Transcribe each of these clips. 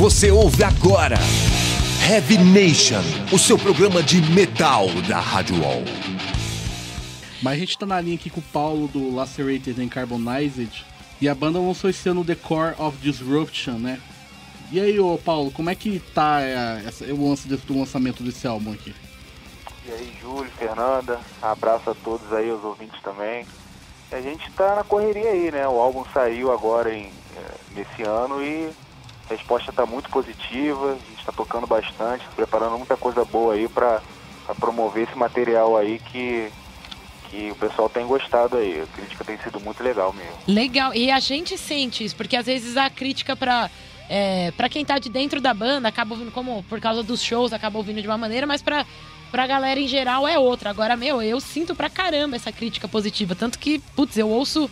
Você ouve agora Heavy Nation, o seu programa de metal da Rádio Wall. Mas a gente tá na linha aqui com o Paulo do Lacerated and Carbonized. E a banda lançou esse ano The Core of Disruption, né? E aí, ô Paulo, como é que tá é, essa, o lance do lançamento desse álbum aqui? E aí, Júlio, Fernanda, abraço a todos aí, os ouvintes também. A gente tá na correria aí, né? O álbum saiu agora em, nesse ano e a resposta está muito positiva, a gente está tocando bastante, preparando muita coisa boa aí para promover esse material aí que, que o pessoal tem gostado aí. A crítica tem sido muito legal mesmo. Legal, e a gente sente isso, porque às vezes a crítica para é, para quem tá de dentro da banda acaba ouvindo como por causa dos shows acaba ouvindo de uma maneira, mas para pra galera em geral é outra. Agora, meu, eu sinto pra caramba essa crítica positiva, tanto que, putz, eu ouço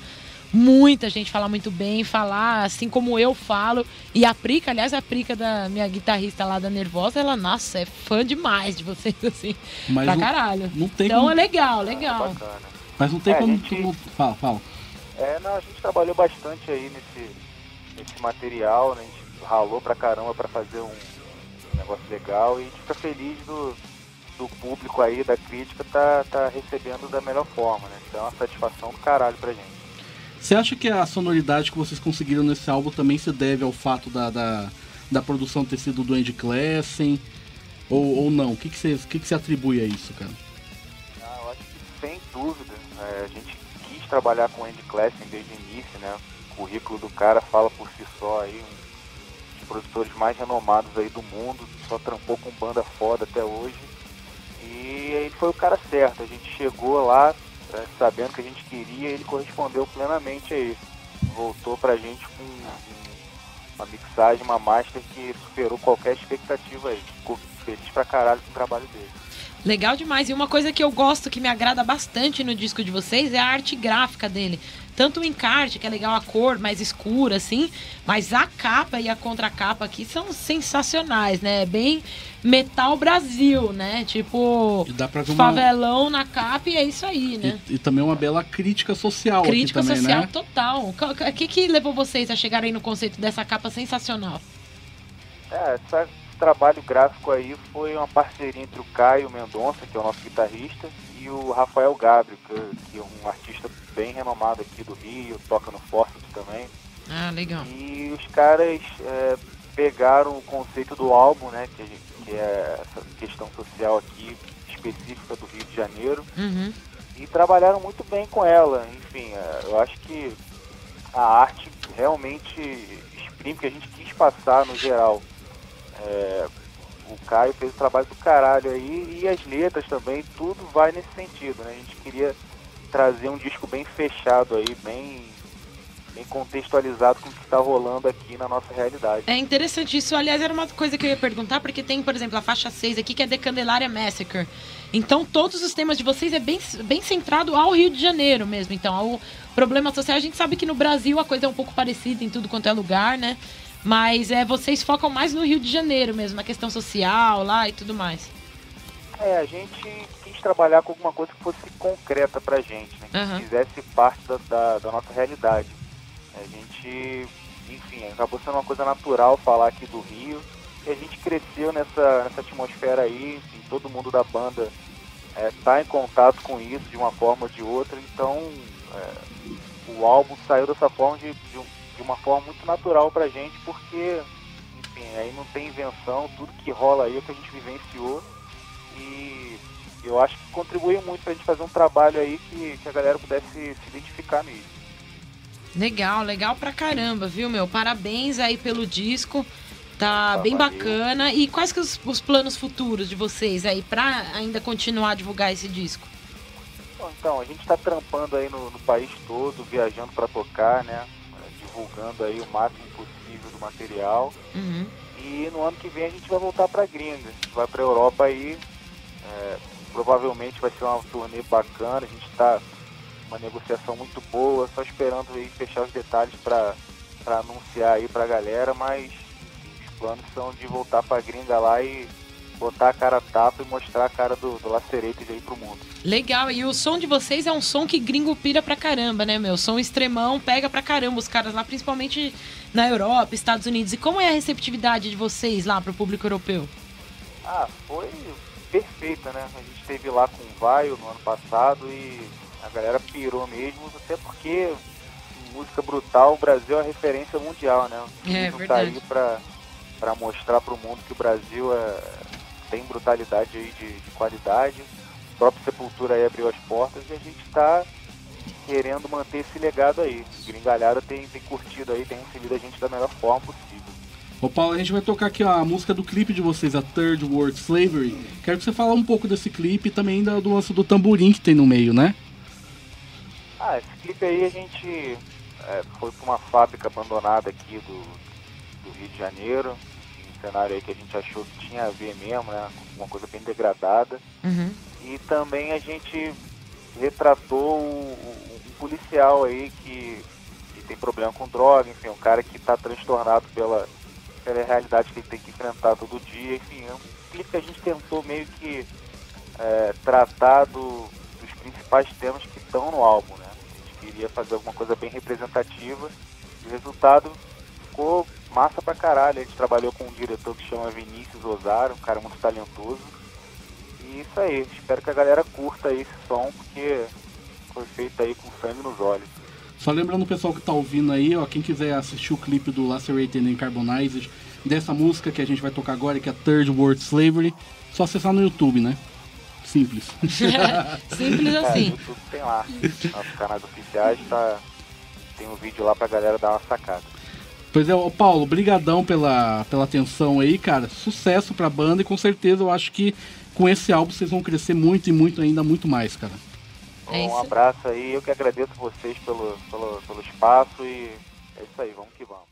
muita gente fala muito bem, falar assim como eu falo. E a Prica, aliás, a Prica da minha guitarrista lá da Nervosa, ela, nossa, é fã demais de vocês, assim, Mas pra não, caralho. Não tem então como... é legal, legal. É Mas não tem é, como, gente... como... Fala, fala. É, não, a gente trabalhou bastante aí nesse, nesse material, né? A gente ralou pra caramba pra fazer um negócio legal e a gente fica feliz do, do público aí, da crítica, tá, tá recebendo da melhor forma, né? Então é uma satisfação do caralho pra gente. Você acha que a sonoridade que vocês conseguiram nesse álbum também se deve ao fato da, da, da produção ter sido do Andy Classen? Ou, ou não? O que, você, que, que você atribui a isso, cara? Ah, eu acho que sem dúvida. É, a gente quis trabalhar com o Andy Classen desde o início, né? O currículo do cara fala por si só aí, um dos produtores mais renomados aí do mundo, só trampou com banda foda até hoje. E ele foi o cara certo. A gente chegou lá, sabendo que a gente queria, ele correspondeu plenamente a isso. Voltou pra gente com uma mixagem, uma master que superou qualquer expectativa aí. Ficou feliz pra caralho com o trabalho dele. Legal demais. E uma coisa que eu gosto, que me agrada bastante no disco de vocês, é a arte gráfica dele. Tanto o encarte, que é legal a cor mais escura, assim, mas a capa e a contracapa aqui são sensacionais, né? Bem Metal Brasil, né? Tipo, favelão uma... na capa e é isso aí, né? E, e também uma bela crítica social Crítica também, social né? total. O que, que levou vocês a chegarem no conceito dessa capa sensacional? É, esse trabalho gráfico aí foi uma parceria entre o Caio Mendonça, que é o nosso guitarrista, e o Rafael Gabriel, que, é um artista bem renomado aqui do Rio, toca no Forceps também. Ah, legal. E os caras é, pegaram o conceito do álbum, né, que, que, é essa questão social aqui específica do Rio de Janeiro, uhum. e trabalharam muito bem com ela. Enfim, é, eu acho que a arte realmente exprime o que a gente quis passar no geral. É, o Caio fez o trabalho do caralho aí e as letras também, tudo vai nesse sentido, né? A gente queria trazer um disco bem fechado aí, bem, contextualizado com o que está rolando aqui na nossa realidade. É interessante isso. Aliás, era uma coisa que eu ia perguntar, porque tem, por exemplo, a faixa 6 aqui, que é The Candelária Massacre. Então, todos os temas de vocês é bem, bem centrado ao Rio de Janeiro mesmo. Então, ao problema social, a gente sabe que no Brasil a coisa é um pouco parecida em tudo quanto é lugar, né? Mas é, vocês focam mais no Rio de Janeiro mesmo, na questão social lá e tudo mais. É, a gente quis trabalhar com alguma coisa que fosse concreta pra gente, né? Que uhum. fizesse parte da, da, da, nossa realidade. A gente, enfim, acabou sendo uma coisa natural falar aqui do Rio. E a gente cresceu nessa, nessa atmosfera aí, enfim, todo mundo da banda está é, em contato com isso de uma forma ou de outra, então é, o álbum saiu dessa forma de, de, de uma forma muito natural pra gente, porque, enfim, aí não tem invenção, tudo que rola aí é o que a gente vivenciou e eu acho que contribuiu muito pra gente fazer um trabalho aí que, que a galera pudesse se identificar nisso. Legal, legal pra caramba, viu, meu? Parabéns aí pelo disco. Tá ah, bem valeu. bacana. E quais que os, os, planos futuros de vocês aí pra ainda continuar a divulgar esse disco? Então, a gente tá trampando aí no, no país todo, viajando para tocar, né? divulgando aí o máximo possível do material. Uhum. E no ano que vem a gente vai voltar para gringa. Vai para Europa aí. É, provavelmente vai ser uma turnê bacana. A gente está uma negociação muito boa, só esperando aí fechar os detalhes para anunciar aí para a galera, mas os planos são de voltar para gringa lá e botar a cara a tapa e mostrar a cara do, do Lacerated aí pro mundo. Legal, e o som de vocês é um som que gringo pira pra caramba, né, meu? Som extremão pega pra caramba os caras lá, principalmente na Europa, Estados Unidos. E como é a receptividade de vocês lá pro público europeu? Ah, foi perfeita, né? A gente esteve lá com o Vaio no ano passado e a galera pirou mesmo, até porque música brutal, o Brasil é referência mundial, né? É, verdade. Tá aí pra, pra mostrar pro mundo que o Brasil é, tem brutalidade aí de, de qualidade. A própria Sepultura aí abriu as portas e a gente está querendo manter esse legado aí. Gringalhada tem, tem curtido aí, tem recebido a gente da melhor forma possível. Ô Paulo, a gente vai tocar aqui ó, a música do clipe de vocês, a Third World Slavery. Quero que você fale um pouco desse clipe e também do, do lance do tamborim que tem no meio, né? Ah, esse clipe aí a gente é, foi para uma fábrica abandonada aqui do, do Rio de Janeiro, um cenário aí que a gente achou que tinha a ver mesmo, né? Uma coisa bem degradada. Uhum. E também a gente retratou um, um policial aí que, que, tem problema com droga, enfim, um cara que está transtornado pela, pela realidade que ele tem que enfrentar todo dia, enfim, é um clipe que a gente tentou meio que é, tratar do, dos principais temas que estão no álbum, né? A gente queria fazer alguma coisa bem representativa e o resultado ficou massa pra caralho. A gente trabalhou com um diretor que chama Vinícius Osaro, um cara muito talentoso. E isso aí, espero que a galera curta esse som, porque foi feito aí com sangue nos olhos. Só lembrando o pessoal que tá ouvindo aí, ó, quem quiser assistir o clipe do Lacerated and Carbonized, dessa música que a gente vai tocar agora, que é Third World Slavery, só acessar no YouTube, né? Simples. Simples é, assim. É, YouTube tem lá. Nossos canais oficiais tá, tem um vídeo lá pra galera dar uma sacada. Pois é, Paulo, brigadão pela, pela atenção aí, cara. Sucesso pra banda e com certeza eu acho que com esse álbum vocês vão crescer muito e muito ainda, muito mais, cara. É um abraço aí, eu que agradeço vocês pelo, pelo, pelo espaço e é isso aí, vamos que vamos.